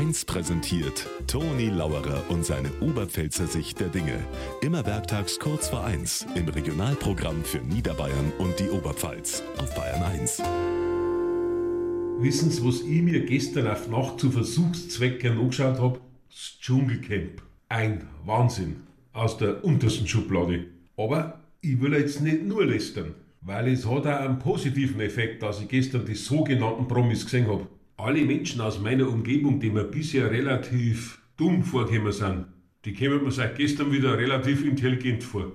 1 präsentiert Toni Lauerer und seine Oberpfälzer Sicht der Dinge. Immer werktags kurz vor 1 im Regionalprogramm für Niederbayern und die Oberpfalz auf Bayern 1. Wissen Sie, was ich mir gestern auf Nacht zu Versuchszwecken angeschaut habe? Das Dschungelcamp. Ein Wahnsinn. Aus der untersten Schublade. Aber ich will jetzt nicht nur lästern, weil es hat auch einen positiven Effekt, dass ich gestern die sogenannten Promis gesehen habe. Alle Menschen aus meiner Umgebung, die mir bisher relativ dumm vorgekommen sind, die kommen mir seit gestern wieder relativ intelligent vor.